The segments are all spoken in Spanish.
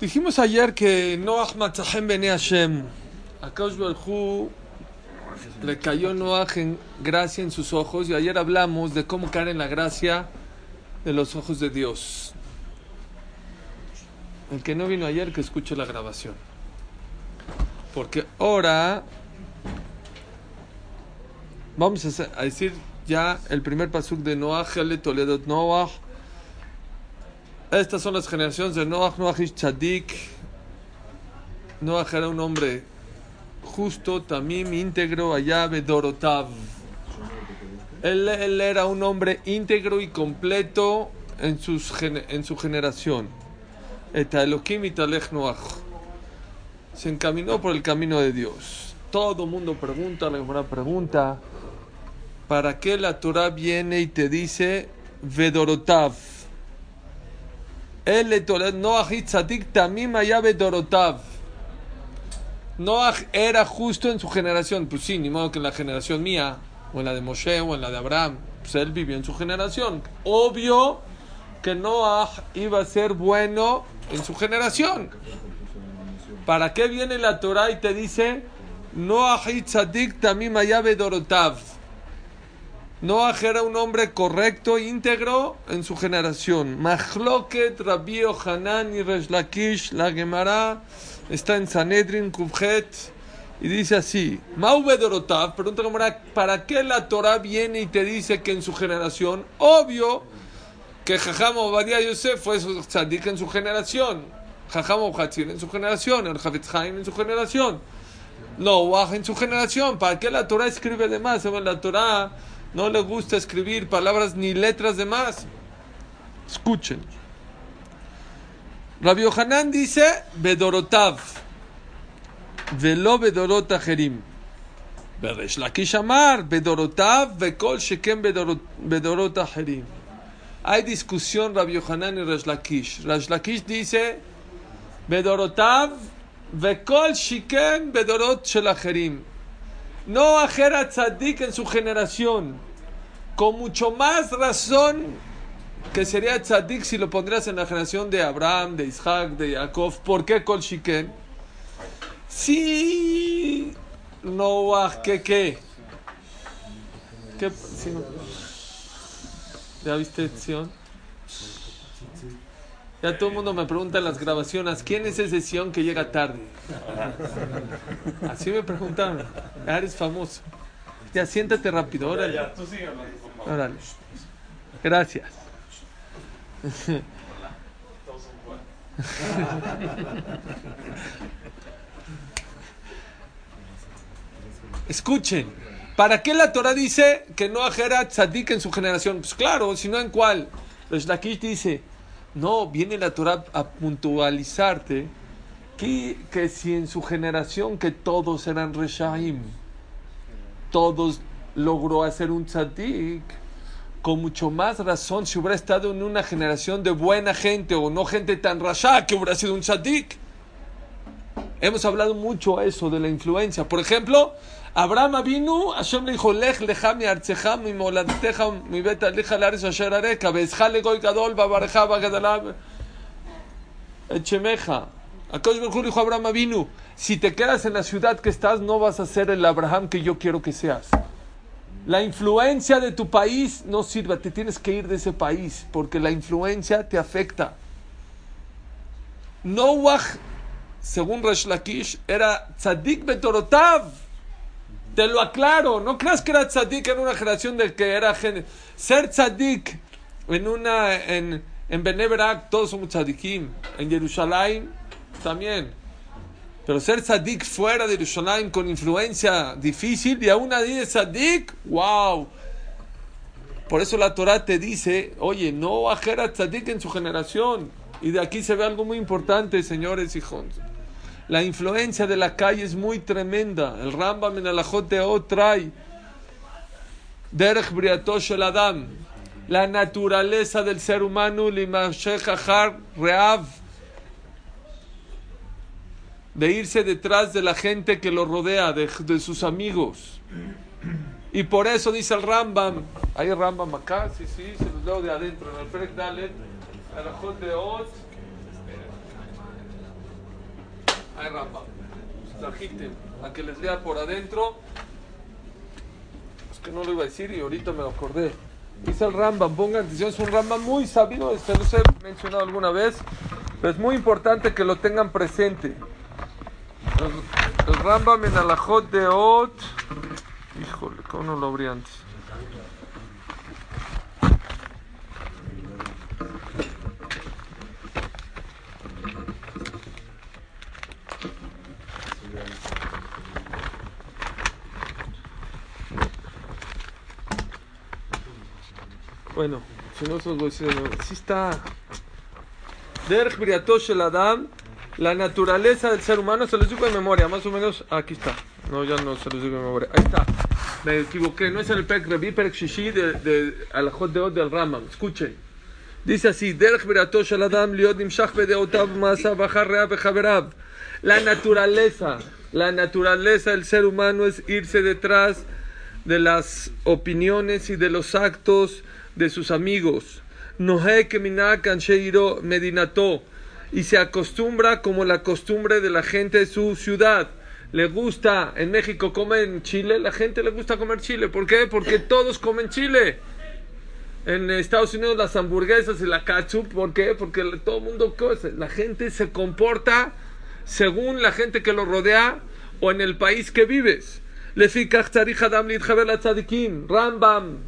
Dijimos ayer que Noach Matzahem Bene Hashem. A Kaush Barhu le cayó Noach en gracia en sus ojos y ayer hablamos de cómo caer en la gracia de los ojos de Dios. El que no vino ayer que escuche la grabación. Porque ahora vamos a decir ya el primer pasuk de Noach, Toledo Noach. Estas son las generaciones de Noach, Noach es Tzadik. Noach era un hombre justo, tamim, íntegro, allá Bedorotav. Él, era un hombre íntegro y completo en, sus, en su generación. Eta Elohim italech Noach. Se encaminó por el camino de Dios. Todo mundo pregunta, la Gemara pregunta, ¿para qué la Torah viene y te dice Vedorotav? El Tzadik tamim allá Vedorotav. Noach era justo en su generación. Pues sí, ni modo que en la generación mía, o en la de Moshe, o en la de Abraham. Pues él vivió en su generación. Obvio que Noach iba a ser bueno en su generación. ¿Para qué viene la Torah y te dice Tzadik tamim allá Vedorotav? Noah era un hombre correcto, íntegro en su generación. Mahloket, Rabbi Hanan y Resh Lakish, la Gemara, está en Sanedrin, Kubjet, y dice así: Mau Bedorotav, pregunta Gemara, ¿para qué la Torah viene y te dice que en su generación, obvio que Jajam Obadiah Yosef fue tzadik en su generación, Jajam Obhatzir en su generación, el Javetz Haim en su generación. Noah en su generación. ¿Para qué la Torah escribe de más? La Torah no le gusta escribir palabras ni letras de más. Escuchen. Rabbi Yohanan dice Bedorotav. Velo Bedorot Ajerim. Beresh Lakish Amar Bedorotav Vekol Shekem Bedorot Ajerim. Hay discusión Rabbi Yohanan y Resh Lakish. Resh Lakish dice Bedorotav Vekol Shikem Bedorot Shelajerim. No ajera tzadik en su generación. Con mucho más razón que sería tzadik si lo pondrías en la generación de Abraham, de Isaac, de Jacob. ¿Por qué Kol Shikem? Sí. Noah, ¿qué qué? ¿Qué? sí, no. ¿Ya viste, Sion? Ya todo el mundo me pregunta en las grabaciones, ¿quién es ese Sion que llega tarde? Así me preguntaron. Ya eres famoso. Ya siéntate rápido, órale. Órale. Gracias. Escuchen, ¿para qué la Torah dice que no era tzadik en su generación? Pues claro, si no en cuál. Los Lakish dice, no, viene la Torah a puntualizarte que, que si en su generación que todos eran Reshaim, todos logró hacer un tzadik, con mucho más razón si hubiera estado en una generación de buena gente o no gente tan rasha que hubiera sido un tzadik. Hemos hablado mucho eso de la influencia. Por ejemplo, Abraham vino, Hashem le dijo, Lech lecha mi artzeja, mi moladeteja, mi beta leja lares asher areka, bezja legoy gadol, babareja, bagadalab, echemeja. Hu le dijo Abraham vino, si te quedas en la ciudad que estás, no vas a ser el Abraham que yo quiero que seas. La influencia de tu país no sirve, te tienes que ir de ese país, porque la influencia te afecta. Noah según Resh Lakish, era tzadik betorotav. Te lo aclaro, no creas que era tzadik en una generación de que era gen... ser tzadik en una en en todos somos tzadikim, en Jerusalén también. Pero ser tzadik fuera de Jerusalén con influencia difícil y aún así de tzadik, wow. Por eso la Torah te dice, oye, no ajera tzadik en su generación. Y de aquí se ve algo muy importante, señores hijos. La influencia de la calle es muy tremenda. El Rambam en Alajot de O trae Derech Briato Shel Adam. La naturaleza del ser humano, Reav. De irse detrás de la gente que lo rodea, de, de sus amigos. Y por eso dice el Rambam, hay Rambam acá, sí, sí, se los de adentro, en el Dalet, de Rambam. Trajiste a que les lea por adentro. Es que no lo iba a decir y ahorita me lo acordé. Dice el Rambam, pongan atención, es un Rambam muy sabido, este lo he mencionado alguna vez, pero es muy importante que lo tengan presente. El, el Rambam de Ot, híjole, ¿cómo no lo abrí antes? Bueno, si no, se los voy a decir está. Derech Briatosh el Adam, la naturaleza del ser humano, se los digo de memoria, más o menos. Aquí está. No, ya no se los digo de memoria. Ahí está. Me equivoqué, no es en el Perk Revi, Perk Shishi de, de Alajot de Od del Rambam. Escuchen. Dice así: Derech Briatosh el Adam, Liot Nimshach Bedeotav, Masa, Bajar Reab, Bejaberab. La naturaleza, la naturaleza del ser humano es irse detrás de las opiniones y de los actos de sus amigos. Medinato. Y se acostumbra como la costumbre de la gente de su ciudad. Le gusta, en México comen chile, la gente le gusta comer chile. ¿Por qué? Porque todos comen chile. En Estados Unidos las hamburguesas y la ketchup, ¿por qué? Porque todo el mundo, la gente se comporta según la gente que lo rodea o en el país que vives. Rambam,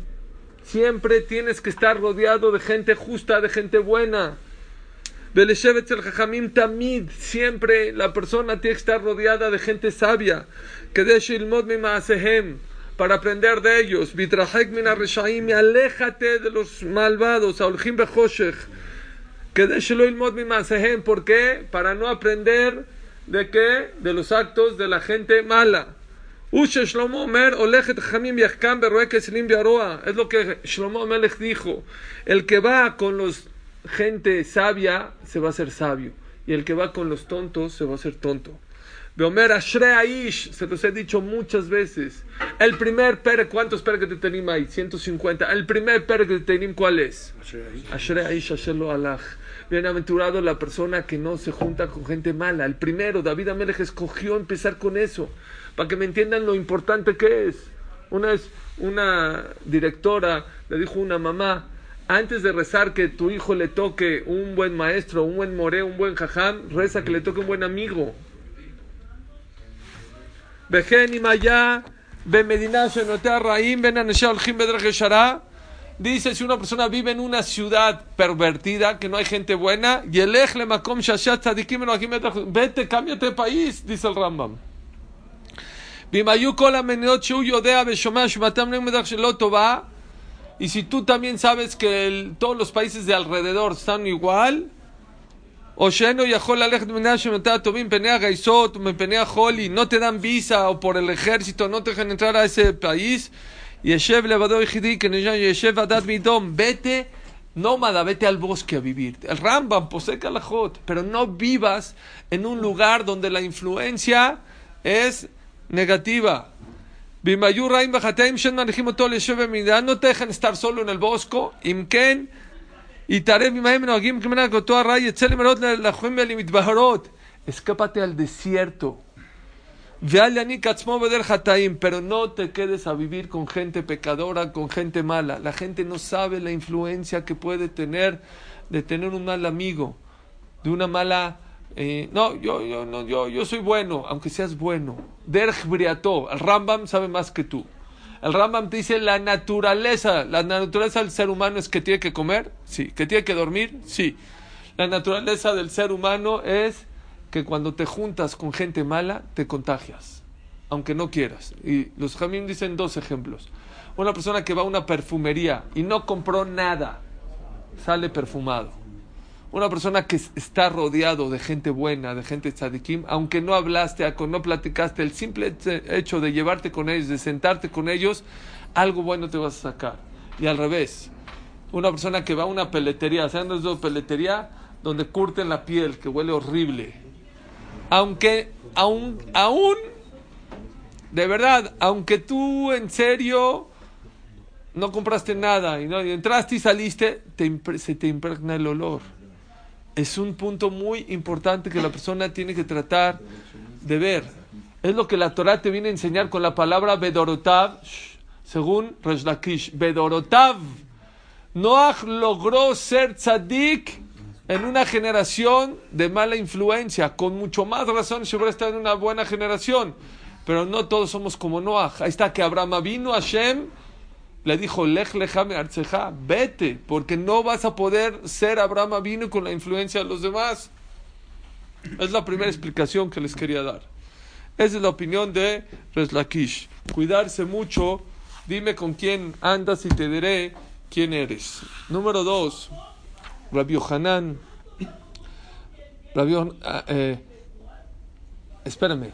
Siempre tienes que estar rodeado de gente justa, de gente buena. Beleshevet el Jajamim Tamid, siempre la persona tiene que estar rodeada de gente sabia. Que de para aprender de ellos. Vitrahek min Reshaim, aléjate de los malvados. Aulhim Bechoshech. Que de Shilmod Maasehem, ¿por qué? Para no aprender de qué? De los actos de la gente mala. Es lo que Shlomo Melech dijo. El que va con los gente sabia se va a ser sabio. Y el que va con los tontos se va a ser tonto. Beomer Aish, se los he dicho muchas veces. El primer per, ¿cuántos per que te tenim ahí? 150. El primer per que te tenim, ¿cuál es? Ashrei Aish, Asherlo Alach. Bienaventurado la persona que no se junta con gente mala. El primero, David Amelech escogió empezar con eso para que me entiendan lo importante que es. Una vez una directora le dijo una mamá, antes de rezar que tu hijo le toque un buen maestro, un buen more, un buen jajam, reza que le toque un buen amigo. Dice, si una persona vive en una ciudad pervertida, que no hay gente buena, y el vete, cámbiate de país, dice el Rambam. Y si tú también sabes que todos los países de alrededor están igual, no te dan visa o por el ejército no te dejan entrar a ese país, vete nómada, vete al bosque a vivir. El Rambam posee Kalajot, pero no vivas en un lugar donde la influencia es negativa. No te dejan estar solo en el bosque. Imken. Y Escápate al desierto. Pero no te quedes a vivir con gente pecadora, con gente mala. La gente no sabe la influencia que puede tener de tener un mal amigo, de una mala eh, no, yo, yo, no, yo, yo soy bueno, aunque seas bueno. Derch Briato, el Rambam sabe más que tú. El Rambam te dice la naturaleza, la naturaleza del ser humano es que tiene que comer, sí, que tiene que dormir, sí. La naturaleza del ser humano es que cuando te juntas con gente mala, te contagias, aunque no quieras. Y los Jamim dicen dos ejemplos. Una persona que va a una perfumería y no compró nada, sale perfumado una persona que está rodeado de gente buena, de gente tzadikim, aunque no hablaste, aunque no platicaste, el simple hecho de llevarte con ellos, de sentarte con ellos, algo bueno te vas a sacar. Y al revés, una persona que va a una peletería, ¿saben dónde es peletería? Donde curten la piel, que huele horrible. Aunque, aún, aún, de verdad, aunque tú en serio no compraste nada y, no, entraste y saliste, se te impregna el olor es un punto muy importante que la persona tiene que tratar de ver. Es lo que la Torah te viene a enseñar con la palabra Bedorotav, según Resh Bedorotav. Noach logró ser tzadik en una generación de mala influencia, con mucho más razón si hubiera estado en una buena generación. Pero no todos somos como Noach. Ahí está que Abraham vino a Hashem, le dijo, Lech lejame arceja, vete, porque no vas a poder ser Abraham vino con la influencia de los demás. Es la primera explicación que les quería dar. Esa es la opinión de Reslakish. Cuidarse mucho, dime con quién andas y te diré quién eres. Número dos, Rabbi Hanan. Rabbi, ah, eh, espérame,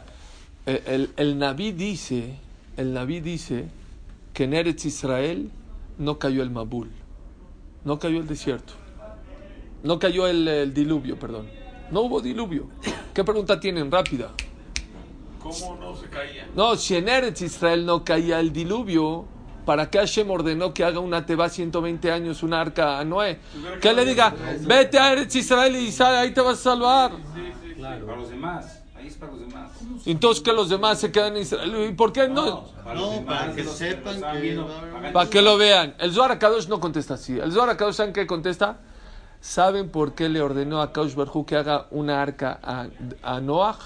eh, el, el Naví dice, el Naví dice que en Eretz Israel no cayó el Mabul, no cayó el desierto, no cayó el, diluvio, perdón. No hubo diluvio. ¿Qué pregunta tienen? Rápida. ¿Cómo no se caía? No, si en Eretz Israel no caía el diluvio, ¿para qué Hashem ordenó que haga una teba 120 años, una arca a Noé? Que le diga, vete a Eretz Israel y sale, ahí te vas a salvar. Claro. Para los demás. Entonces que los demás se quedan en Israel. ¿Y por qué no? No, para, que, sepan que... Para que lo vean. El Zohar Kadosh no contesta así. El Zohar Kadosh, ¿saben qué contesta? ¿Saben por qué le ordenó a Kaush Barhu que haga una arca a, a Noach?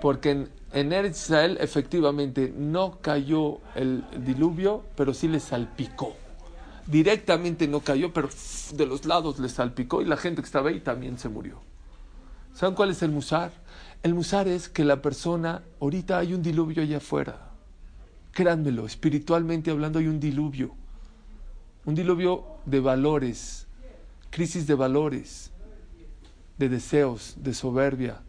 Porque en, en Eretz Israel efectivamente no cayó el diluvio, pero sí le salpicó. Directamente no cayó, pero de los lados le salpicó y la gente que estaba ahí también se murió. ¿Saben cuál es el musar? El musar es que la persona, ahorita hay un diluvio allá afuera. Créanmelo, espiritualmente hablando hay un diluvio. Un diluvio de valores, crisis de valores, de deseos, de soberbia,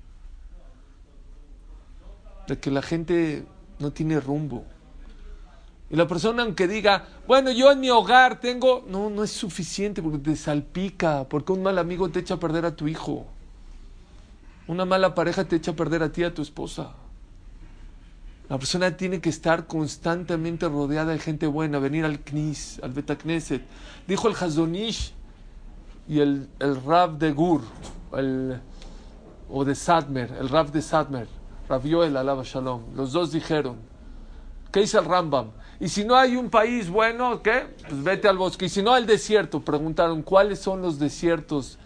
de que la gente no tiene rumbo. Y la persona aunque diga, bueno, yo en mi hogar tengo, no, no es suficiente porque te salpica, porque un mal amigo te echa a perder a tu hijo. Una mala pareja te echa a perder a ti, a tu esposa. La persona tiene que estar constantemente rodeada de gente buena, venir al Knis, al Betakneset. Dijo el Hazonish y el, el Rab de Gur, el, o de Sadmer, el Rab de Sadmer, Rab Yoel Alaba Shalom. Los dos dijeron, ¿qué dice el Rambam? Y si no hay un país bueno, ¿qué? Pues vete al bosque. Y si no al desierto, preguntaron, ¿cuáles son los desiertos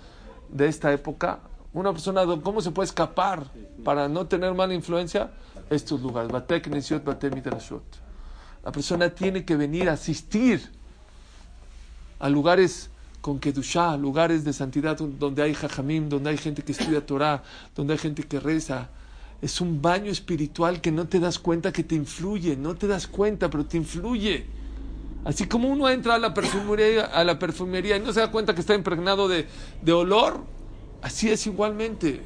de esta época? Una persona, ¿cómo se puede escapar para no tener mala influencia? Estos lugares, La persona tiene que venir a asistir a lugares con Kedushá, lugares de santidad donde hay Jajamim, donde hay gente que estudia Torah, donde hay gente que reza. Es un baño espiritual que no te das cuenta que te influye, no te das cuenta, pero te influye. Así como uno entra a la perfumería, a la perfumería y no se da cuenta que está impregnado de, de olor, Así es igualmente.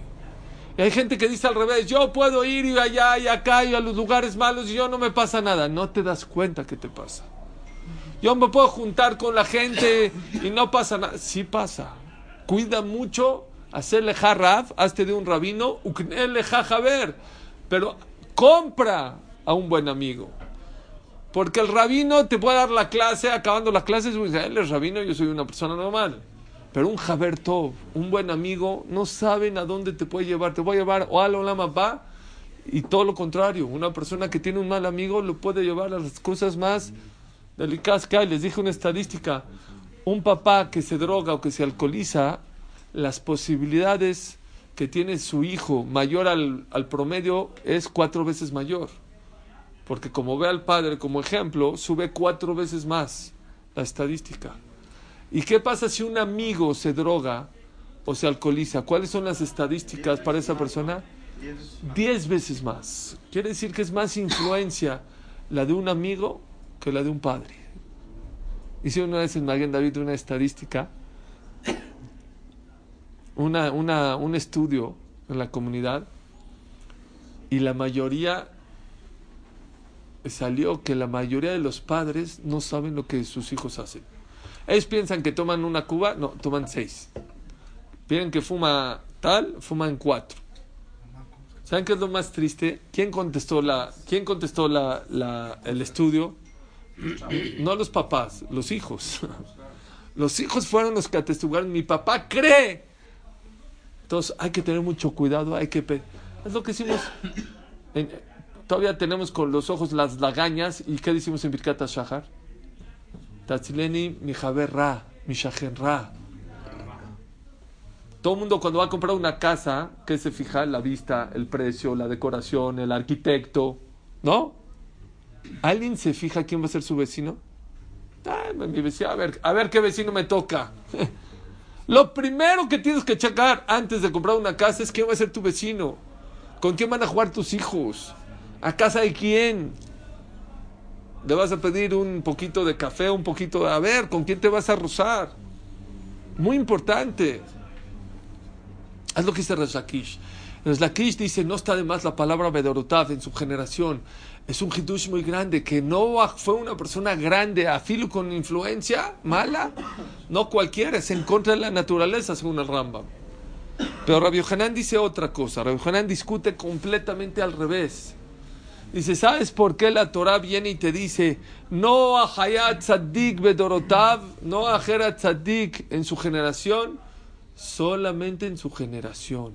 Hay gente que dice al revés, yo puedo ir y allá y acá y a los lugares malos y yo no me pasa nada. No te das cuenta que te pasa. Yo me puedo juntar con la gente y no pasa nada. Sí pasa. Cuida mucho, hacerle jarraf, hazte de un rabino, uknele jajaber. Pero compra a un buen amigo. Porque el rabino te puede dar la clase, acabando las clases, él es rabino, yo soy una persona normal. Pero un Jaber Tov, un buen amigo, no saben a dónde te puede llevar. Te a llevar o al Olama va y todo lo contrario. Una persona que tiene un mal amigo lo puede llevar a las cosas más delicadas que hay. Les dije una estadística. Un papá que se droga o que se alcoholiza, las posibilidades que tiene su hijo mayor al, al promedio es cuatro veces mayor. Porque como ve al padre como ejemplo, sube cuatro veces más la estadística. ¿Y qué pasa si un amigo se droga o se alcoholiza? ¿Cuáles son las estadísticas para esa persona? Diez veces más. Quiere decir que es más influencia la de un amigo que la de un padre. Hice una vez en Maguen David una estadística, una, una, un estudio en la comunidad y la mayoría salió que la mayoría de los padres no saben lo que sus hijos hacen. Ellos piensan que toman una cuba, no, toman seis. Piensan que fuma tal, fuman cuatro. ¿Saben qué es lo más triste? ¿Quién contestó, la, quién contestó la, la, el estudio? No los papás, los hijos. Los hijos fueron los que atestiguaron. Mi papá cree Entonces hay que tener mucho cuidado, hay que... Es lo que hicimos. todavía tenemos con los ojos las lagañas. ¿Y qué decimos en Birkat Shahar? Tatzileni mi Ra, mi Ra. Todo el mundo cuando va a comprar una casa, ¿qué se fija? La vista, el precio, la decoración, el arquitecto, ¿no? ¿Alguien se fija quién va a ser su vecino? Mi vecino, a ver, a ver qué vecino me toca. Lo primero que tienes que checar antes de comprar una casa es quién va a ser tu vecino. ¿Con quién van a jugar tus hijos? ¿A casa de quién? Le vas a pedir un poquito de café, un poquito de... A ver, ¿con quién te vas a rozar? Muy importante. Es lo que dice Rezakish. Rezakish dice, no está de más la palabra Bedorotav en su generación. Es un hidush muy grande, que Noah fue una persona grande, afilo con influencia mala. No cualquiera, es en contra de la naturaleza, según el Rambam. Pero Rabbi Hanan dice otra cosa. Rabbi Hanan discute completamente al revés. Dice, ¿sabes por qué la Torah viene y te dice, no a Hayat Tzadik Bedorotav, no a Jera Tzadik en su generación? Solamente en su generación.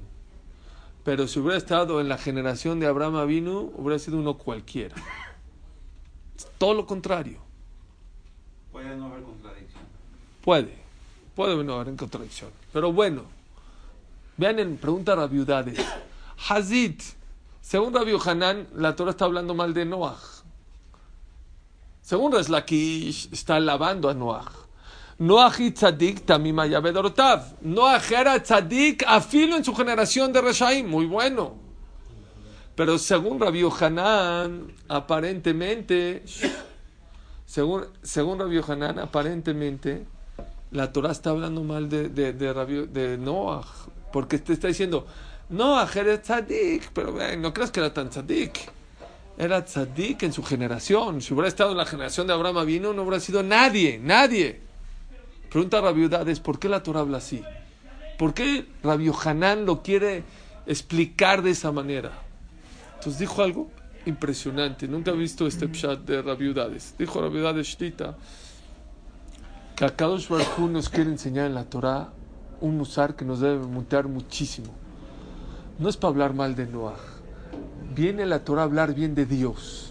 Pero si hubiera estado en la generación de Abraham Avinu, hubiera sido uno cualquiera. Todo lo contrario. Puede no haber contradicción. Puede. Puede no haber contradicción. Pero bueno. Vean en pregunta a viudades. Hazid. Según Rabbi Hanan, la Torah está hablando mal de Noah. Según Reslakish, está alabando a Noah. Noah y tzadik tamim haya bedorotav. Noah era tzadik afilo en su generación de Reshaim. Muy bueno. Pero según Rabbi Hanan, aparentemente, según, según Rabbi Hanan, aparentemente, la Torah está hablando mal de, de, de, de Noah. Porque te está diciendo, Noah era tzadik. Pero no creas que era tan tzadik. Era tzadik en su generación. Si hubiera estado en la generación de Abraham vino, no hubiera sido nadie, nadie. Pregunta a Rabiudades, ¿por qué la Torah habla así? ¿Por qué Rabbi Hanan lo quiere explicar de esa manera? Entonces dijo algo impresionante. Nunca he visto este pshat de Rabiudades. Dijo Rabiudades Shtita que a Kadosh nos quiere enseñar en la Torah un musar que nos debe mutear muchísimo. No es para hablar mal de Noah. Viene la Torah a hablar bien de Dios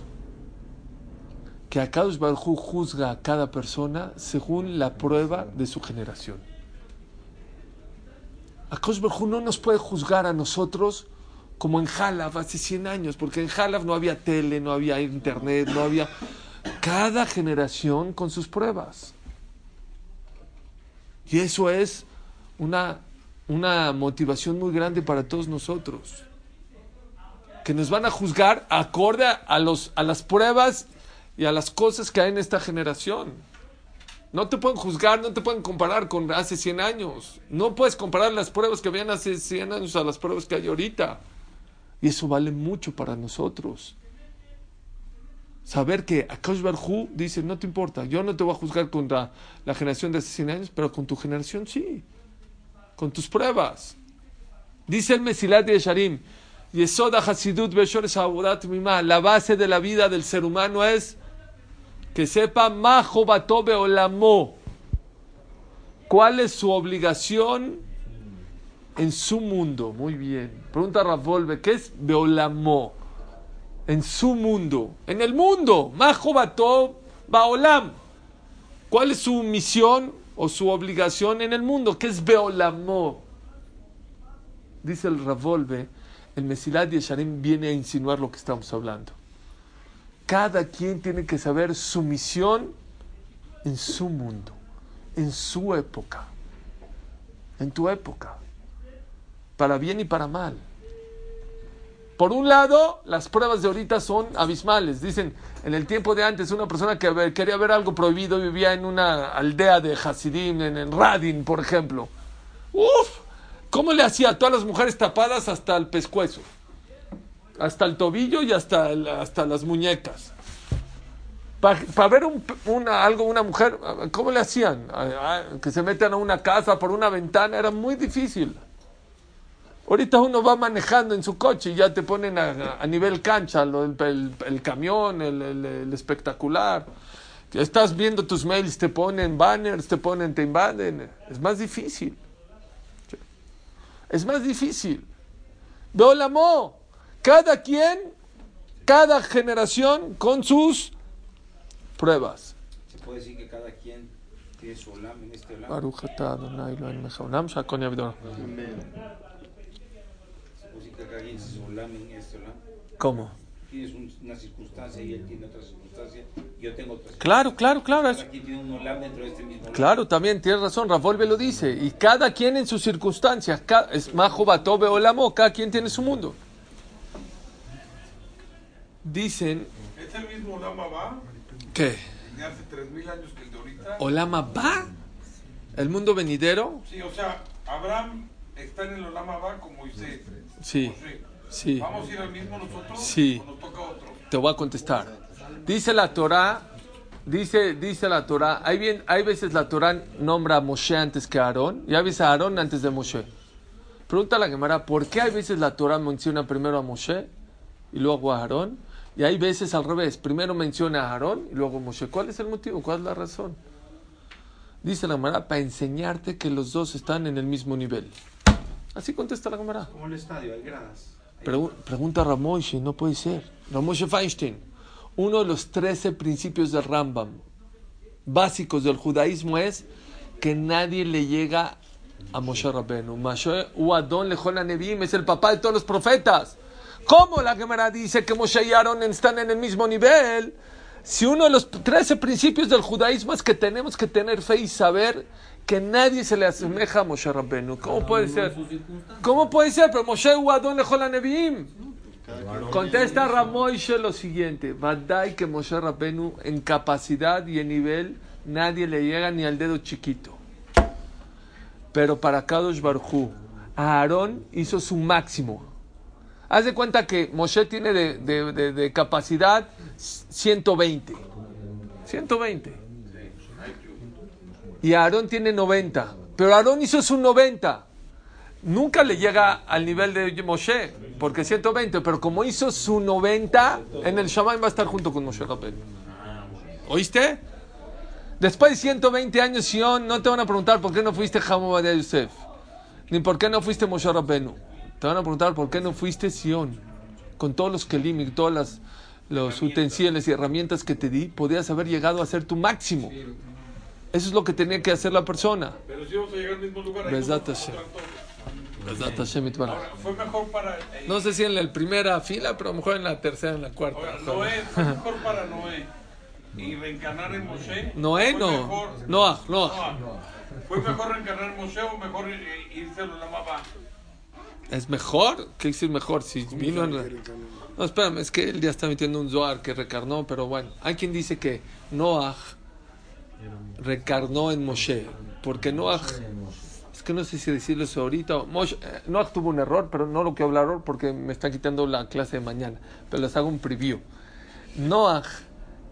que Akadosh Baruj Hu juzga a cada persona según la prueba de su generación. Akadosh Baruj Hu no nos puede juzgar a nosotros como en Jalab hace 100 años, porque en Jalab no había tele, no había internet, no había... Cada generación con sus pruebas. Y eso es una, una motivación muy grande para todos nosotros. Que nos van a juzgar acorde a, los, a las pruebas y a las cosas que hay en esta generación. No te pueden juzgar, no te pueden comparar con hace 100 años. No puedes comparar las pruebas que habían hace 100 años a las pruebas que hay ahorita. Y eso vale mucho para nosotros. Saber que Akash Barhu dice, no te importa, yo no te voy a juzgar contra la generación de hace 100 años, pero con tu generación sí. Con tus pruebas. Dice el Mesilat de Sharim, Yesoda Hasidut Beshores Abudat Mima, la base de la vida del ser humano es que sepa Majo Bato Beolamo. ¿Cuál es su obligación en su mundo? Muy bien. Pregunta Ravolve, ¿qué es Beolamo? En su mundo. En el mundo. Majo Baolam. ¿Cuál es su misión o su obligación en el mundo? ¿Qué es Beolamo? Dice el Ravolve, el Mesilat Yesharim viene a insinuar lo que estamos hablando. Cada quien tiene que saber su misión en su mundo, en su época, en tu época, para bien y para mal. Por un lado, las pruebas de ahorita son abismales. Dicen, en el tiempo de antes, una persona que quería ver algo prohibido vivía en una aldea de Hasidim, en, en Radin, por ejemplo. Uf, ¿cómo le hacía a todas las mujeres tapadas hasta el pescuezo? Hasta el tobillo y hasta, hasta las muñecas. Para ver un, una, algo, una mujer, ¿cómo le hacían? Que se metan a una casa por una ventana, era muy difícil. Ahorita uno va manejando en su coche y ya te ponen a, nivel cancha el, camión, el, el- espectacular. Estás viendo tus mails, te ponen banners, te ponen, te invaden. Es más difícil. es más difícil. Beolamo, cada quien, cada generación con sus pruebas. Se puede decir que cada quien tiene su olam en este olam. Baruch atah Adonai Eloheinu melech haolam, shakon yavdor. Se puede decir que cada quien tiene su olam en este olam. ¿Cómo? Tienes un- una circunstancia y él tiene otra circunstancia y yo tengo otra circunstancia. Claro, claro, claro. es- Cada quien tiene un olam dentro de este mismo olam. Claro, también tienes razón, Rafael lo dice. Y cada quien en sus circunstancias, es Majo Batobe Olamo, cada quien tiene su mundo. Dicen ¿Es el mismo Lama va que de hace 3.000 años que el de ahorita? Olama va, el mundo venidero, Sí, o sea, Abraham está en el Olama va como Moisés. sí, José. sí. ¿Vamos a ir al mismo nosotros? Sí. ¿O nos toca otro? Te voy a contestar. Dice la Torah, dice, dice la Torah, hay, bien, hay veces la Torah nombra a Moshe antes que a Aarón, y hay veces a Aarón antes de Moshe. Pregunta a la Gemara, ¿por qué hay veces la Torah menciona primero a Moshe y luego a Aarón? Y hay veces al revés, primero menciona a Aarón y luego Moshe. ¿Cuál es el motivo? ¿Cuál es la razón? Dice la Gemara, para enseñarte que los dos están en el mismo nivel. Así contesta la Gemara. Como el estadio, hay gradas. Hay- Pregu- pregunta Ramoshe, no puede ser. Ramoshe Feinstein, uno de los 13 principios del Rambam básicos del judaísmo es que nadie le llega a Moshe Rabbeinu. Moshe Uadon Lejona Nebim es el papá de todos los profetas. ¿Cómo la Gemara dice que Moshe y Aaron están en el mismo nivel? Si uno de los 13 principios del judaísmo es que tenemos que tener fe y saber que nadie se le asemeja a Moshe Rabbeinu. ¿Cómo puede ser? ¿Cómo puede ser? Pero Moshe Uadon Lejona Nebim. Contesta Ramoishe lo siguiente: Vadai que Moshe Rabenu en capacidad y en nivel nadie le llega ni al dedo chiquito. Pero para Kadosh Barhu, Aarón hizo su máximo. Haz de cuenta que Moshe tiene de, capacidad 120. 120. Y Aarón tiene 90. Pero Aarón hizo su 90 nunca le llega al nivel de Moshe, porque 120, pero como hizo su 90, en el Shammai va a estar junto con Moshe Rabbeinu. ¿Oíste? Después de 120 años, Sion, no te van a preguntar por qué no fuiste Hamad de Yosef, ni por qué no fuiste Moshe Rabbeinu. Te van a preguntar por qué no fuiste Sion, con todos los kelim y todos las- los utensilios y herramientas que te di, podías haber llegado a ser tu máximo. Eso es lo que tenía que hacer la persona. Pero si vamos a llegar al mismo lugar. ahí Besat Hashem. Besat Hashem. Ahora, fue mejor para. eh, No sé si en la primera fila, pero a lo mejor en la tercera, en la cuarta. ahora, Noé, fue mejor para Noé. Y reencarnar en Moshe. Noé no. mejor- Noah, Noah. Noah. ¿Fue mejor reencarnar en Moshe o mejor irse a la mamá? ¿Es mejor? ¿Qué decir mejor? Si vino en... No, espérame, es que él ya está metiendo un Zohar que recarnó, pero bueno. Hay quien dice que Noah recarnó en Moshe, porque Noah... Es que no sé si decirlo eso ahorita. Moshe- eh, Noah tuvo un error, pero no lo quiero hablar porque me están quitando la clase de mañana. Pero les hago un preview. Noah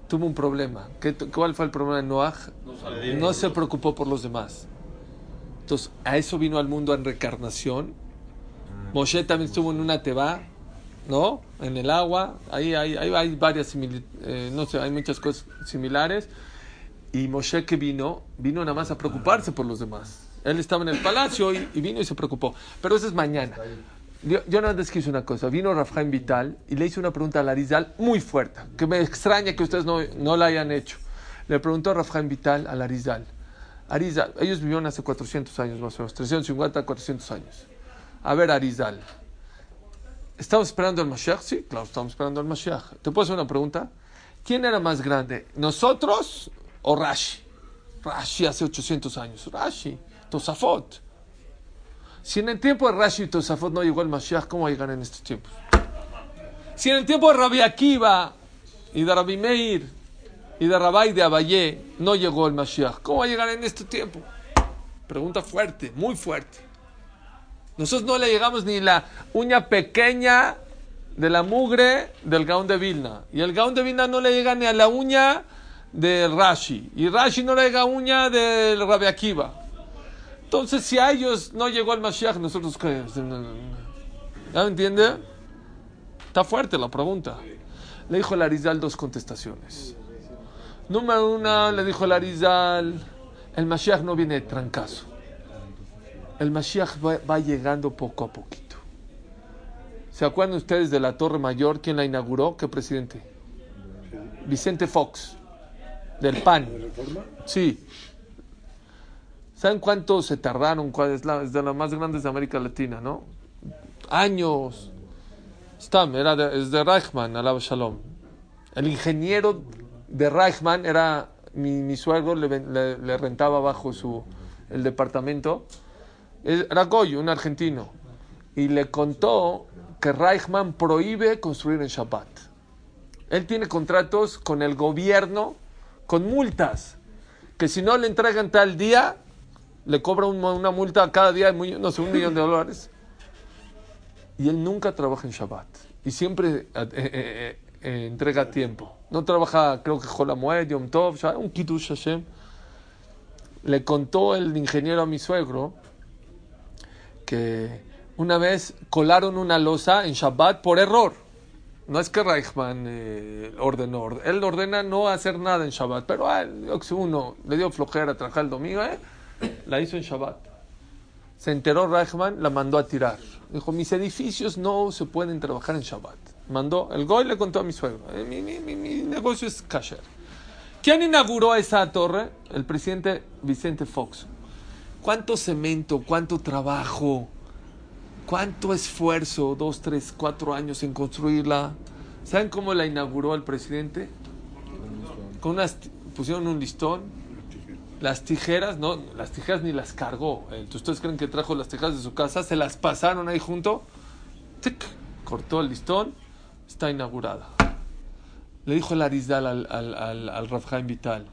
tuvo un problema. ¿Qué, ¿Cuál fue el problema de Noah? No se preocupó por los demás. Entonces, a eso vino al mundo en reencarnación. Moshe también estuvo en una teba, ¿no? En el agua. Ahí hay, ahí hay varias similitudes, no sé, hay muchas cosas similares. Y Moshe que vino, vino nada más a preocuparse por los demás. Él estaba en el palacio y, y vino y se preocupó. Pero eso es mañana. Yo, yo nada más quise una cosa. Vino Rafael Vital y le hice una pregunta a Larizal muy fuerte, que me extraña que ustedes no, no la hayan hecho. Le preguntó a Rafael Vital a Larizal. Arizal, ellos vivieron hace 400 años más o menos, 350, 400 años. A ver, Arizal, ¿estamos esperando al Mashiach? Sí, claro, estamos esperando al Mashiach. ¿Te puedo hacer una pregunta? ¿Quién era más grande, nosotros o Rashi? Rashi hace 800 años. Rashi, Tosafot. Si en el tiempo de Rashi y Tosafot no llegó el Mashiach, ¿cómo va en estos tiempos? Si en el tiempo de Rabbi Akiva y de Rabbi Meir y de Rabbi de Abayé no llegó el Mashiach, ¿cómo va en este tiempo? Pregunta fuerte, muy fuerte. Nosotros no le llegamos ni la uña pequeña de la mugre del Gaón de Vilna. Y el Gaón de Vilna no le llega ni a la uña de Rashi. Y Rashi no le llega a uña del Rabbi Akiva. Entonces, si a ellos no llegó el Mashiach, nosotros qué? ¿Ya me entiende? Está fuerte la pregunta. Le dijo el Arizal dos contestaciones. Número uno, le dijo el Arizal, el Mashiach no viene de trancazo. El Mashiach va, va llegando poco a poquito. ¿Se acuerdan ustedes de la Torre Mayor? ¿Quién la inauguró? ¿Qué presidente? Vicente Fox, del PAN. ¿De reforma? Sí. ¿Saben cuánto se tardaron? ¿Cuál es, la, es de las más grandes de América Latina, ¿no? Años. Stam, era de, es de Reichman, alaba Shalom. El ingeniero de Reichman era mi, mi suegro, le, le- le rentaba bajo su, el departamento. Era Goyo, un argentino. Y le contó que Reichman prohíbe construir en Shabbat. Él tiene contratos con el gobierno, con multas que si no le entregan tal día, le cobra un- una multa cada día, muy- no sé, un millón de dólares. Y él nunca trabaja en Shabbat. Y siempre eh, eh, eh, entrega tiempo. No trabaja, creo que Jolamued, Yom Tov, un Kiddush Hashem. Le contó el ingeniero a mi suegro que una vez colaron una losa en Shabbat por error. No es que Reichman eh, ordenó, él ordena no hacer nada en Shabbat, pero a él, yo que sé, uno le dio flojera trabajar el domingo, ¿eh? la hizo en Shabbat. Se enteró Reichman, la mandó a tirar. Dijo, mis edificios no se pueden trabajar en Shabbat. Mandó, el Goy le contó a mi suegro, "Eh, mi, mi- mi- mi negocio es kasher. ¿Quién inauguró esa torre? El presidente Vicente Fox. ¿Cuánto cemento, cuánto trabajo, cuánto esfuerzo, dos, tres, cuatro años en construirla? ¿Saben cómo la inauguró el presidente? Con unas, pusieron un listón, las tijeras, no, las tijeras ni las cargó. Eh, ¿Ustedes creen que trajo las tijeras de su casa? Se las pasaron ahí junto, tic, cortó el listón, está inaugurada. Le dijo el Arizal al, al, al, al Chaim Vital,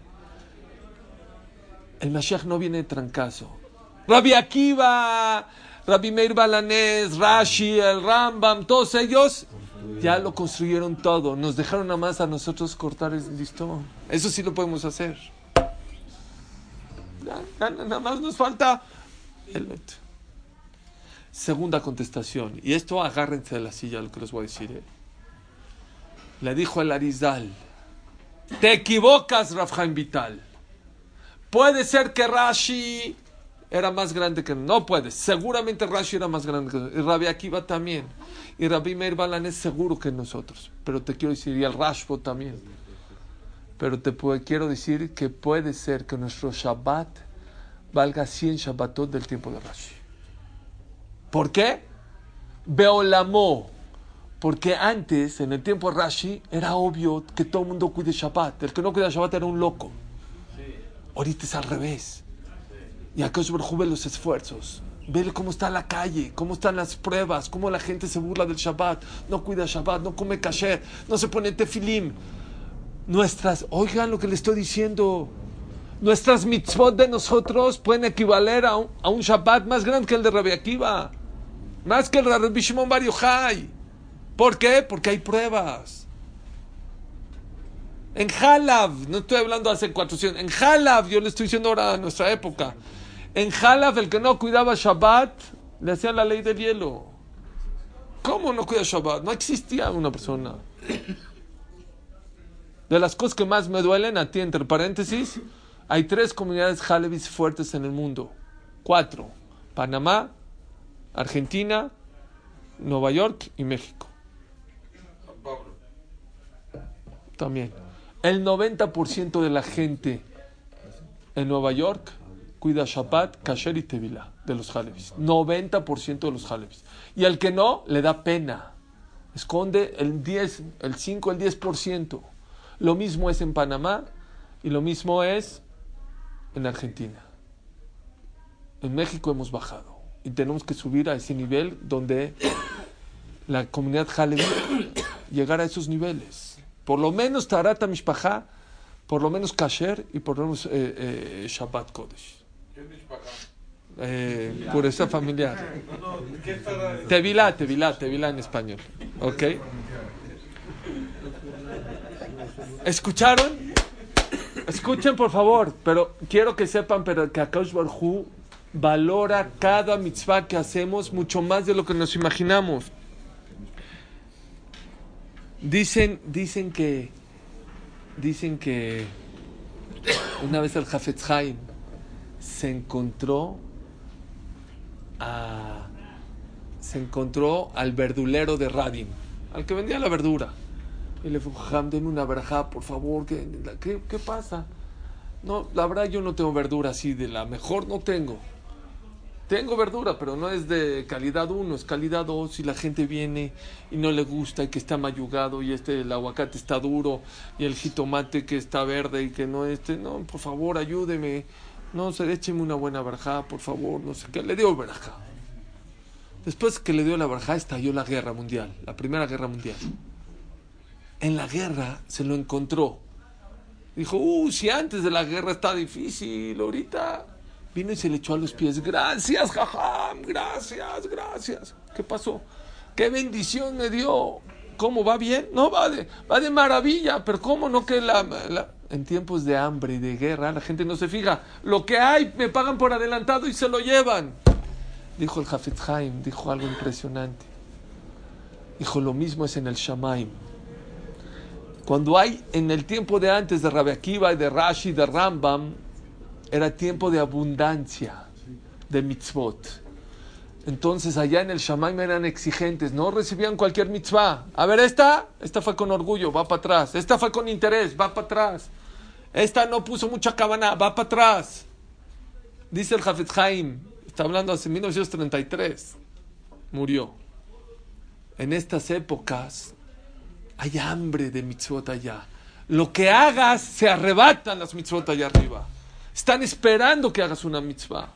el Mashiach no viene de trancazo. Rabbi Akiva, Rabbi Meir Balanés, Rashi, el Rambam, todos ellos ya lo construyeron todo. Nos dejaron nada más a nosotros cortar el listón. Eso sí lo podemos hacer. Ya, nada más nos falta el. Segunda contestación. Y esto agárrense de la silla lo que les voy a decir. ¿eh? Le dijo el Arizal. Te equivocas, Rafhaim Vital. Puede ser que Rashi era más grande que no puede. Seguramente Rashi era más grande que y Rabbi Akiva también. Y Rabbi Meir Balan es seguro que nosotros. Pero te quiero decir, y el Rashbo también. Pero te quiero decir que puede ser que nuestro Shabbat valga 100 Shabbatot del tiempo de Rashi. ¿Por qué? Beolamó. Porque antes, en el tiempo de Rashi, era obvio que todo el mundo cuide Shabbat. El que no cuida Shabbat era un loco. Ahorita es al revés. Y acá es ve los esfuerzos. Ve cómo está la calle, cómo están las pruebas, cómo la gente se burla del Shabbat, no cuida Shabbat, no come kasher, no se pone tefilim. Nuestras, oigan lo que le estoy diciendo. Nuestras mitzvot de nosotros pueden equivaler a un, a Shabbat más grande que el de Rabbi Akiva. Más que el de Rabbi Shimon Bar Yochai. ¿Por qué? Porque hay pruebas. En Halav, no estoy hablando hace 400, en Halav, yo le estoy diciendo ahora a nuestra época. En Halav, el que no cuidaba Shabbat, le hacían la ley del hielo. ¿Cómo no cuida Shabbat? No existía una persona. De las cosas que más me duelen, a ti, entre paréntesis, hay tres comunidades Halevis fuertes en el mundo. Cuatro. Panamá, Argentina, Nueva York y México. También. El 90% de la gente en Nueva York cuida Shabbat, Kasher y Tevilá de los Halevis. 90% de los Halevis. Y al que no, le da pena. Esconde el 10, el 5, el 10%. Lo mismo es en Panamá y lo mismo es en Argentina. En México hemos bajado y tenemos que subir a ese nivel donde la comunidad Halevi llegar a esos niveles. Por lo menos Tarata Mishpachá, por lo menos Kasher y por lo menos eh, eh, Shabbat Kodesh. ¿Qué es? Eh, pureza familiar. No, no, ¿qué? Tevilá, Tevilá, Tevilá en español. ¿Ok? ¿Escucharon? Escuchen por favor, pero quiero que sepan pero que Akash Barhu valora cada mitzvah que hacemos mucho más de lo que nos imaginamos. Dicen, dicen que, dicen que una vez el Hafetz Haim se encontró a- se encontró al verdulero de Radin, al que vendía la verdura. Y le dijo, Jajam, denme una verajá, por favor. ¿qué, qué, qué pasa? No, la verdad yo no tengo verdura así, de la mejor no tengo. Tengo verdura, pero no es de calidad 1, es calidad 2. Y la gente viene y no le gusta y que está mayugado y este el aguacate está duro y el jitomate que está verde y que no este. No, por favor, ayúdeme. No, se écheme una buena verajá, por favor. No sé qué. Le dio verajá. Después que le dio la verajá, estalló la guerra mundial, la primera guerra mundial. En la guerra se lo encontró. Dijo, uh, si antes de la guerra está difícil, ahorita. Vino y se le echó a los pies. Gracias, jajam, gracias, gracias. ¿Qué pasó? ¿Qué bendición me dio? ¿Cómo va bien? No, va de, va de maravilla, pero ¿cómo no que la, En tiempos de hambre y de guerra, la gente no se fija. Lo que hay, me pagan por adelantado y se lo llevan. Dijo el Hafez Haim, dijo algo impresionante. Dijo, lo mismo es en el Shamaim. Cuando hay en el tiempo de antes de Rabbi Akiva y de Rashi, de Rambam, era tiempo de abundancia de mitzvot. Entonces allá en el Shamaim eran exigentes, no recibían cualquier mitzvah. A ver, esta, esta fue con orgullo, va para atrás. Esta fue con interés, va para atrás. Esta no puso mucha cabana, va para atrás. Dice el Hafez Haim, está hablando hace 1933, murió. En estas épocas hay hambre de mitzvot allá. Lo que hagas, se arrebatan las mitzvot allá arriba. Están esperando que hagas una mitzvah.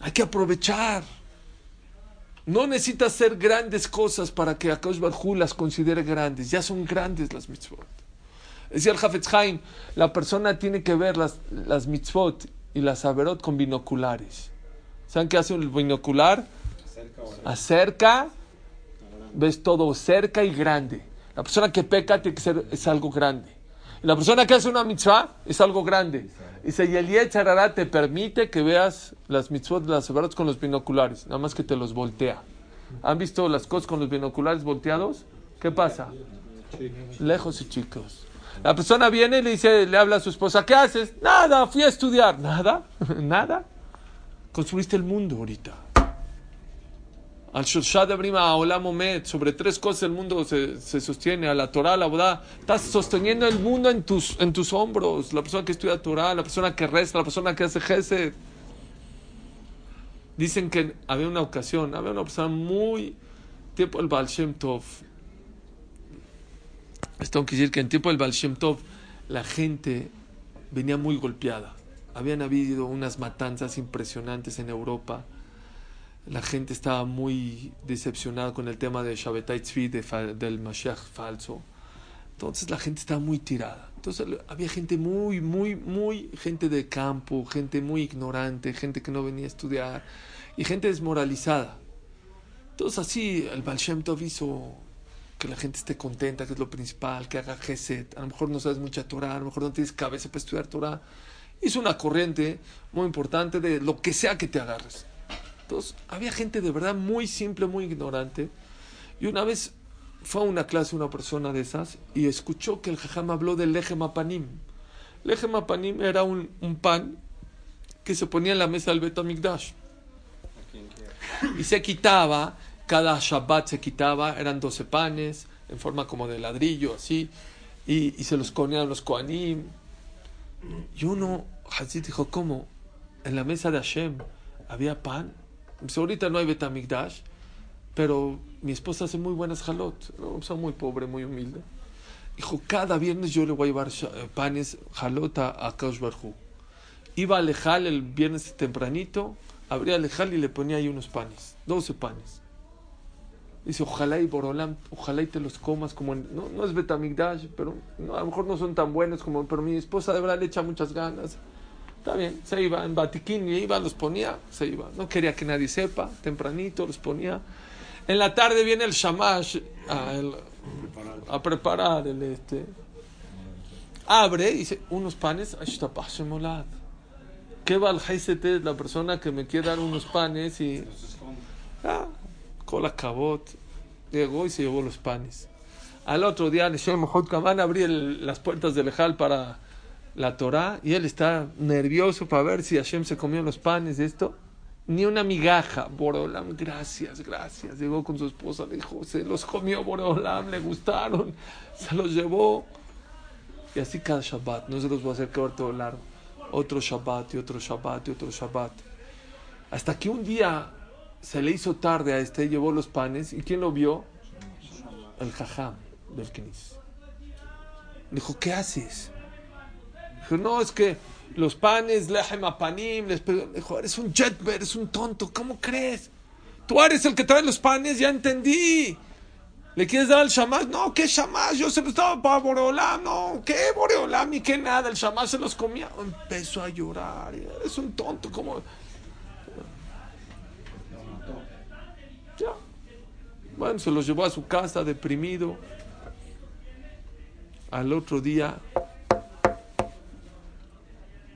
Hay que aprovechar. No necesitas hacer grandes cosas para que Akash Barjú las considere grandes. Ya son grandes las mitzvot. Decía el Hafetz Haim, la persona tiene que ver las, las mitzvot y las averot con binoculares. ¿Saben qué hace el binocular? Cerca o a- Acerca, ves todo cerca y grande. La persona que peca tiene que ser es algo grande. La persona que hace una mitzvah es algo grande. Dice, y el Yetzarara te permite que veas las mitzvot de las averot con los binoculares, nada más que te los voltea. ¿Han visto las cosas con los binoculares volteados? ¿Qué pasa? Lejos y chicos. La persona viene y le dice, le habla a su esposa, ¿qué haces? Nada, fui a estudiar. ¿Nada? ¿Nada? Construiste el mundo ahorita. Al Shoshad de Brima, a Olam Omed, sobre tres cosas el mundo se, se sostiene, a la Torah, a la Bodá. Estás sosteniendo el mundo en tus, en tus hombros. La persona que estudia Torah, la persona que resta, la persona que hace Gesed. Dicen que había una ocasión, había una persona muy, tiempo el Baal Shem Tov. Esto quiere decir que en tiempo del Baal Shem Tov la gente venía muy golpeada. Habían habido unas matanzas impresionantes en Europa. La gente estaba muy decepcionada con el tema de Shabbatai Tzvi, de del Mashiach falso. Entonces la gente estaba muy tirada. Entonces había gente muy, muy, muy, gente de campo, gente muy ignorante, gente que no venía a estudiar y gente desmoralizada. Entonces así el Baal Shem Tov hizo que la gente esté contenta, que es lo principal, que haga Geset. A lo mejor no sabes mucha Torah, a lo mejor no tienes cabeza para estudiar Torah. Hizo una corriente muy importante de lo que sea que te agarres. Entonces, había gente de verdad muy simple, muy ignorante. Y una vez fue a una clase una persona de esas y escuchó que el jajam habló del lejem apanim. Lejem apanim era un, pan que se ponía en la mesa del Betamigdash. Y se quitaba, cada Shabbat se quitaba, eran 12 panes, en forma como de ladrillo, así, y, y se los ponían los Koanim. Y uno, Hazid dijo, ¿cómo? En la mesa de Hashem había pan. Dice, ahorita no hay Betamigdash, pero mi esposa hace muy buenas jalot. ¿no? Soy muy pobre, muy humilde. Dijo, cada viernes yo le voy a llevar eh, panes, jalot a, Kaush Barjú. Iba a Lejal el viernes tempranito, abría Lejal y le ponía ahí unos panes, 12 panes. Dice, ojalá y Borolam, ojalá y te los comas como en- no, no es Betamigdash, pero no, a lo mejor no son tan buenos como, pero mi esposa de verdad le echa muchas ganas. Está bien, se iba en Batiquín iba, los ponía, se iba. No quería que nadie sepa, tempranito los ponía. En la tarde viene el shamash a, el- a preparar el este. Abre y dice, unos panes. ¿Qué va al es la persona que me quiere dar unos panes y ah, cola cabot? Llegó y se llevó los panes. Al otro día, Neshem van a abrir el- las puertas del Ejal para la Torah y él está nervioso para ver si Hashem se comió los panes de esto. Ni una migaja. Borolam, gracias, gracias. Llegó con su esposa, le dijo, se los comió Borolam, le gustaron, se los llevó. Y así cada Shabbat, no se los voy a hacer todo largo. Otro Shabbat y otro Shabbat y otro Shabbat. Hasta que un día se le hizo tarde a este, llevó los panes. ¿Y quién lo vio? El jajam del Knis. Dijo, ¿qué haces? Dijo, no, es que los panes, lehem apanim, les dijo, eres un jetber, eres un tonto, ¿cómo crees? Tú eres el que trae los panes, ya entendí. ¿Le quieres dar al shamash? No, ¿qué shamash? Yo se los daba para Boreolam, no, ¿qué Boreolam? Ni qué nada, el shamash se los comía. Empezó a llorar, eres un tonto, ¿cómo? Ya. Bueno, se los llevó a su casa deprimido. Al otro día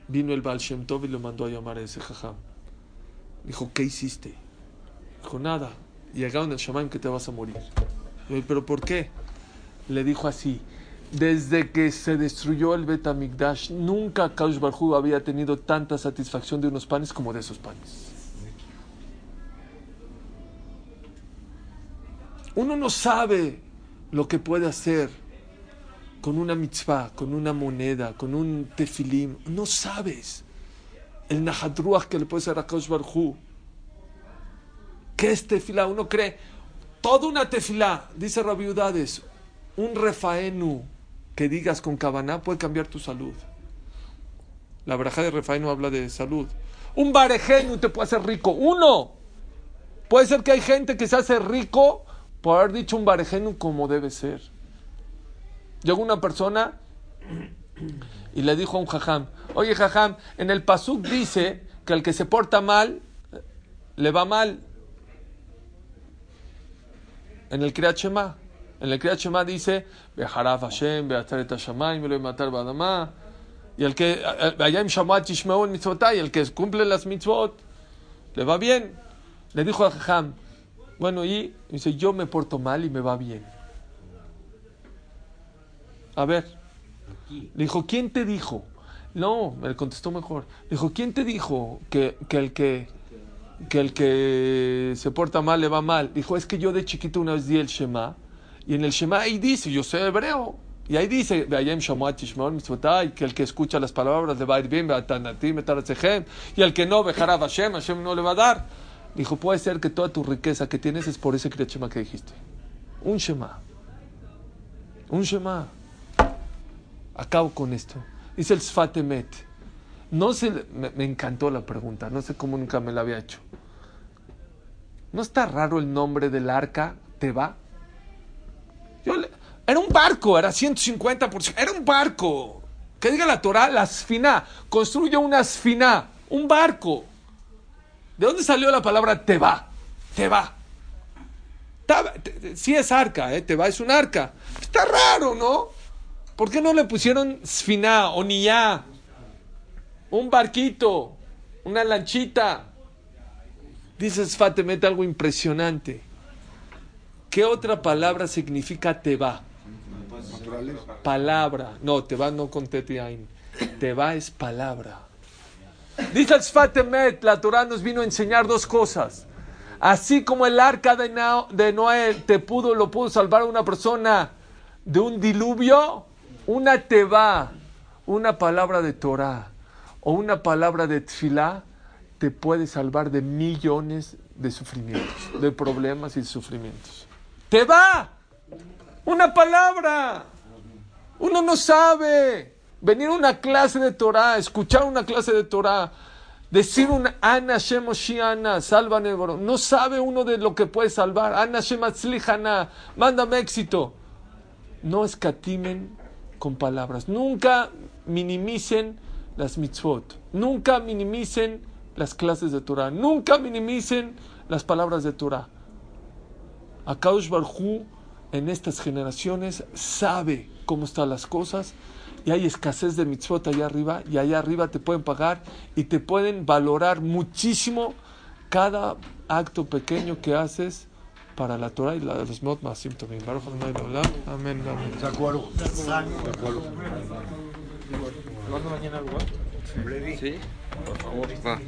vino el Baal Shem Tov y lo mandó a llamar a ese jajam. Dijo, ¿qué hiciste? Dijo, nada. Llegaron el shaman que te vas a morir. ¿Pero por qué? Le dijo así, desde que se destruyó el Bet HaMikdash, nunca Kaush Barhu había tenido tanta satisfacción de unos panes como de esos panes. Uno no sabe lo que puede hacer con una mitzvah, con una moneda, con un tefilim. No sabes el nahadruach que le puede hacer a Kaush Barhu. ¿Qué es tefilá? Uno cree, toda una tefilá, dice Rabiudades, un refaenu que digas con cabana puede cambiar tu salud. La braja de refaenu habla de salud. Un barejenu te puede hacer rico. Uno. Puede ser que hay gente que se hace rico por haber dicho un barejenu como debe ser. Llegó una persona y le dijo a un jajam, oye jajam, en el pasuk dice que el que se porta mal, le va mal. En el Kriyat Shema. En el Kriyat Shema dice, Beharaf Hashem, Beatar et Hashamayim, Velo matar Badamá. Y el que, Ayam Shamat Yishmeun Mitzvotay, el que cumple las mitzvot, le va bien. Le dijo a Jajam, bueno, y dice, yo me porto mal y me va bien. A ver. Le dijo, ¿quién te dijo? No, me contestó mejor. Le dijo, ¿quién te dijo que, que el que que el que se porta mal le va mal? Dijo, es que yo de chiquito una vez di el Shema y en el Shema ahí dice, yo soy hebreo. Y ahí dice, que el que escucha las palabras le va a ir bien, y el que no, Hashem, Hashem no le va a dar. Dijo, puede ser que toda tu riqueza que tienes es por ese Kriyat Shema que dijiste. Un Shema. Un Shema. Acabo con esto. Dice el Sfatemet. No sé, me, encantó la pregunta, no sé cómo nunca me la había hecho. ¿No está raro el nombre del arca, Teba? Yo era un barco, era 150%, era un barco. Que diga la Torah, la asfina, construye una asfina, un barco. ¿De dónde salió la palabra Teba? Teba. Sí es arca, ¿eh? Teba es un arca. Está raro, ¿no? ¿Por qué no le pusieron sfina o niyá? Un barquito, una lanchita. Dices Fatemet algo impresionante. ¿Qué otra palabra significa teba? Palabra. No, teba no con tetiain. Teba es palabra. Dice Sfatemet, la Torah nos vino a enseñar dos cosas. Así como el arca de Noé te pudo, lo pudo salvar a una persona de un diluvio, una teba, una palabra de Torah o una palabra de tfilá te puede salvar de millones de sufrimientos, de problemas y sufrimientos. Te va una palabra. Uno no sabe venir a una clase de Torah, escuchar una clase de Torah, decir un Ana Shemoshiana, salva No sabe uno de lo que puede salvar. Ana Shematzlihana, mándame éxito. No escatimen palabras. Nunca minimicen las mitzvot. Nunca minimicen las clases de Torah. Nunca minimicen las palabras de Torah. Akaush Barhu en estas generaciones sabe cómo están las cosas y hay escasez de mitzvot allá arriba y allá arriba te pueden pagar y te pueden valorar muchísimo cada acto pequeño que haces para la Torah y la de los mod más Amén. Amén. De acuerdo. ¿Cuándo mañana el ¿Sí? Por favor, va.